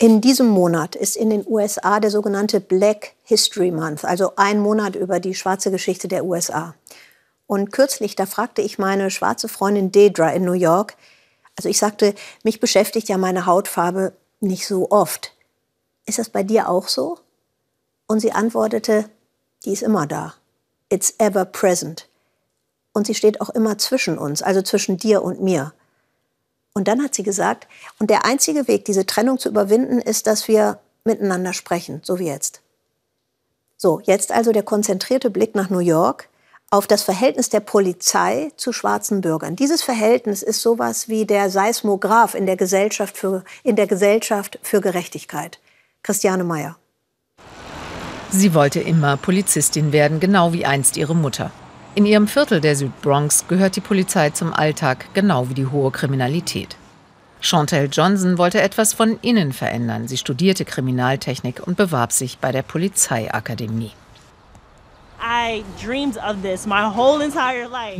In diesem Monat ist in den USA der sogenannte Black History Month, also ein Monat über die schwarze Geschichte der USA. Und kürzlich, da fragte ich meine schwarze Freundin Deidre in New York, also ich sagte, mich beschäftigt ja meine Hautfarbe nicht so oft. Ist das bei dir auch so? Und sie antwortete, die ist immer da. It's ever present. Und sie steht auch immer zwischen uns, also zwischen dir und mir. Und dann hat sie gesagt, und der einzige Weg, diese Trennung zu überwinden, ist, dass wir miteinander sprechen, so wie jetzt. So, jetzt also der konzentrierte Blick nach New York auf das Verhältnis der Polizei zu schwarzen Bürgern. Dieses Verhältnis ist sowas wie der Seismograph in der Gesellschaft für, in der Gesellschaft für Gerechtigkeit. Christiane Meyer. Sie wollte immer Polizistin werden, genau wie einst ihre Mutter. In ihrem Viertel der Südbronx gehört die Polizei zum Alltag, genau wie die hohe Kriminalität. Chantel Johnson wollte etwas von innen verändern. Sie studierte Kriminaltechnik und bewarb sich bei der Polizeiakademie.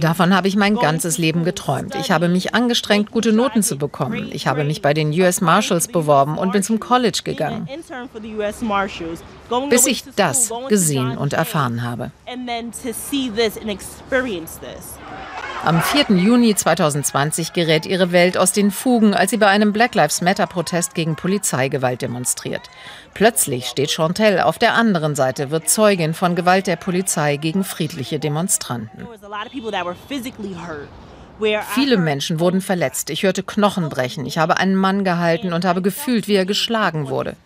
Davon habe ich mein ganzes Leben geträumt. Ich habe mich angestrengt, gute Noten zu bekommen. Ich habe mich bei den US Marshals beworben und bin zum College gegangen. Bis ich das gesehen und erfahren habe. Am 4. Juni 2020 gerät ihre Welt aus den Fugen, als sie bei einem Black Lives Matter-Protest gegen Polizeigewalt demonstriert. Plötzlich steht Chantel auf der anderen Seite, wird Zeugin von Gewalt der Polizei gegen friedliche Demonstranten. Viele Menschen wurden verletzt. Ich hörte Knochen brechen. Ich habe einen Mann gehalten und habe gefühlt, wie er geschlagen wurde.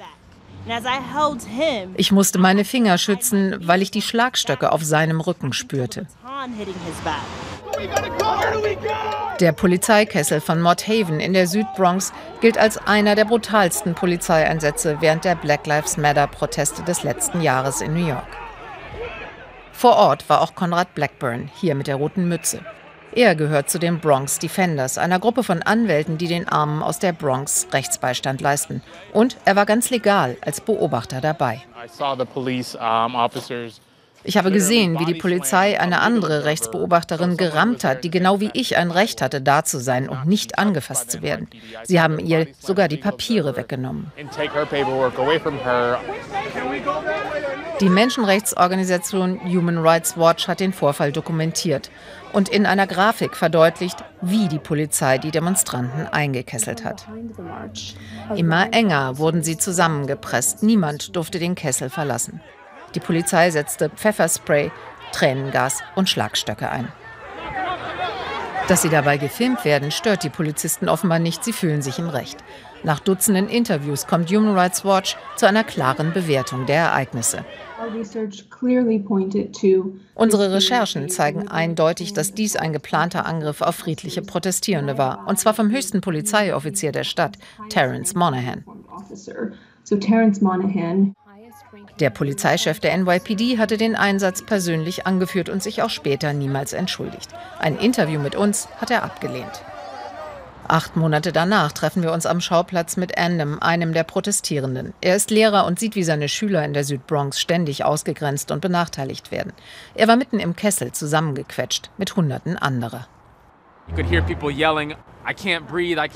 Ich musste meine Finger schützen, weil ich die Schlagstöcke auf seinem Rücken spürte. Der Polizeikessel von Mott Haven in der Südbronx gilt als einer der brutalsten Polizeieinsätze während der Black Lives Matter-Proteste des letzten Jahres in New York. Vor Ort war auch Conrad Blackburn, hier mit der roten Mütze. Er gehört zu den Bronx Defenders, einer Gruppe von Anwälten, die den Armen aus der Bronx Rechtsbeistand leisten. Und er war ganz legal als Beobachter dabei. Ich habe gesehen, wie die Polizei eine andere Rechtsbeobachterin gerammt hat, die genau wie ich ein Recht hatte, da zu sein und nicht angefasst zu werden. Sie haben ihr sogar die Papiere weggenommen. Die Menschenrechtsorganisation Human Rights Watch hat den Vorfall dokumentiert und in einer Grafik verdeutlicht, wie die Polizei die Demonstranten eingekesselt hat. Immer enger wurden sie zusammengepresst. Niemand durfte den Kessel verlassen. Die Polizei setzte Pfefferspray, Tränengas und Schlagstöcke ein. Dass sie dabei gefilmt werden, stört die Polizisten offenbar nicht. Sie fühlen sich im Recht. Nach Dutzenden Interviews kommt Human Rights Watch zu einer klaren Bewertung der Ereignisse. Unsere Recherchen zeigen eindeutig, dass dies ein geplanter Angriff auf friedliche Protestierende war, und zwar vom höchsten Polizeioffizier der Stadt, Terence Monahan. Der Polizeichef der NYPD hatte den Einsatz persönlich angeführt und sich auch später niemals entschuldigt. Ein Interview mit uns hat er abgelehnt. Acht Monate danach treffen wir uns am Schauplatz mit Andem, einem der Protestierenden. Er ist Lehrer und sieht, wie seine Schüler in der Südbronx ständig ausgegrenzt und benachteiligt werden. Er war mitten im Kessel zusammengequetscht mit Hunderten anderer.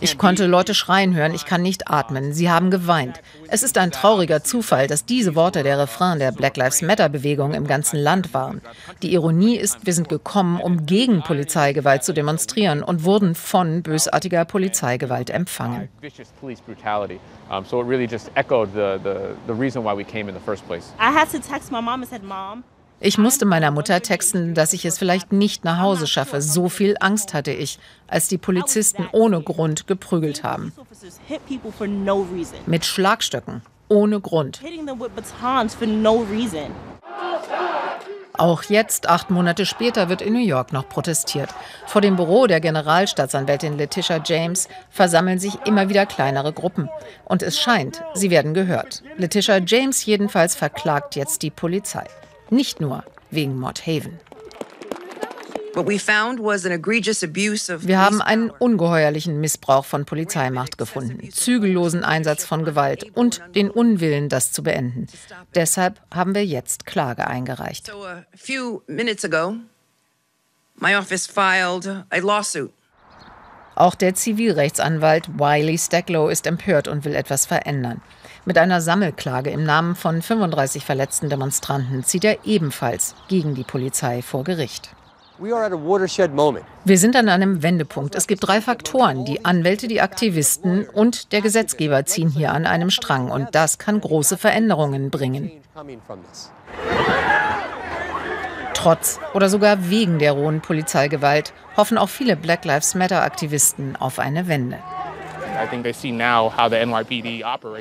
Ich konnte Leute schreien hören, ich kann nicht atmen. Sie haben geweint. Es ist ein trauriger Zufall, dass diese Worte der Refrain der Black Lives Matter-Bewegung im ganzen Land waren. Die Ironie ist, wir sind gekommen, um gegen Polizeigewalt zu demonstrieren und wurden von bösartiger Polizeigewalt empfangen. I had to text my mom and said, Mom, ich musste meiner Mutter texten, dass ich es vielleicht nicht nach Hause schaffe. So viel Angst hatte ich, als die Polizisten ohne Grund geprügelt haben. Mit Schlagstöcken, ohne Grund. Auch jetzt, acht Monate später, wird in New York noch protestiert. Vor dem Büro der Generalstaatsanwältin Letitia James versammeln sich immer wieder kleinere Gruppen. Und es scheint, sie werden gehört. Letitia James jedenfalls verklagt jetzt die Polizei. Nicht nur wegen Mott Haven. Wir haben einen ungeheuerlichen Missbrauch von Polizeimacht gefunden, zügellosen Einsatz von Gewalt und den Unwillen, das zu beenden. Deshalb haben wir jetzt Klage eingereicht. Auch der Zivilrechtsanwalt Wiley Stacklow ist empört und will etwas verändern. Mit einer Sammelklage im Namen von 35 verletzten Demonstranten zieht er ebenfalls gegen die Polizei vor Gericht. Wir sind an einem Wendepunkt. Es gibt drei Faktoren. Die Anwälte, die Aktivisten und der Gesetzgeber ziehen hier an einem Strang. Und das kann große Veränderungen bringen. Trotz oder sogar wegen der rohen Polizeigewalt hoffen auch viele Black Lives Matter-Aktivisten auf eine Wende.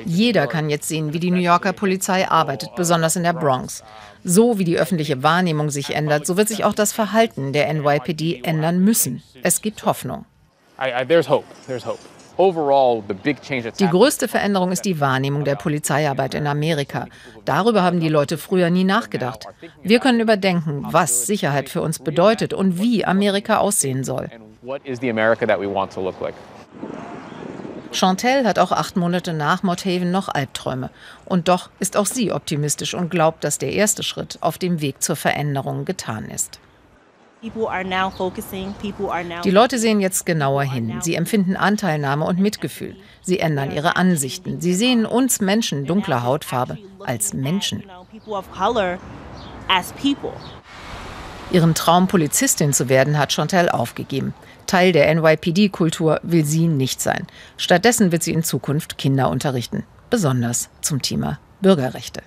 Jeder kann jetzt sehen, wie die New Yorker Polizei arbeitet, besonders in der Bronx. So wie die öffentliche Wahrnehmung sich ändert, so wird sich auch das Verhalten der NYPD ändern müssen. Es gibt Hoffnung. Die größte Veränderung ist die Wahrnehmung der Polizeiarbeit in Amerika. Darüber haben die Leute früher nie nachgedacht. Wir können überdenken, was Sicherheit für uns bedeutet und wie Amerika aussehen soll. Chantel hat auch acht Monate nach Mothaven noch Albträume. Und doch ist auch sie optimistisch und glaubt, dass der erste Schritt auf dem Weg zur Veränderung getan ist. Die Leute sehen jetzt genauer hin. Sie empfinden Anteilnahme und Mitgefühl. Sie ändern ihre Ansichten. Sie sehen uns Menschen dunkler Hautfarbe als Menschen. Ihren Traum, Polizistin zu werden, hat Chantal aufgegeben. Teil der NYPD-Kultur will sie nicht sein. Stattdessen wird sie in Zukunft Kinder unterrichten, besonders zum Thema Bürgerrechte.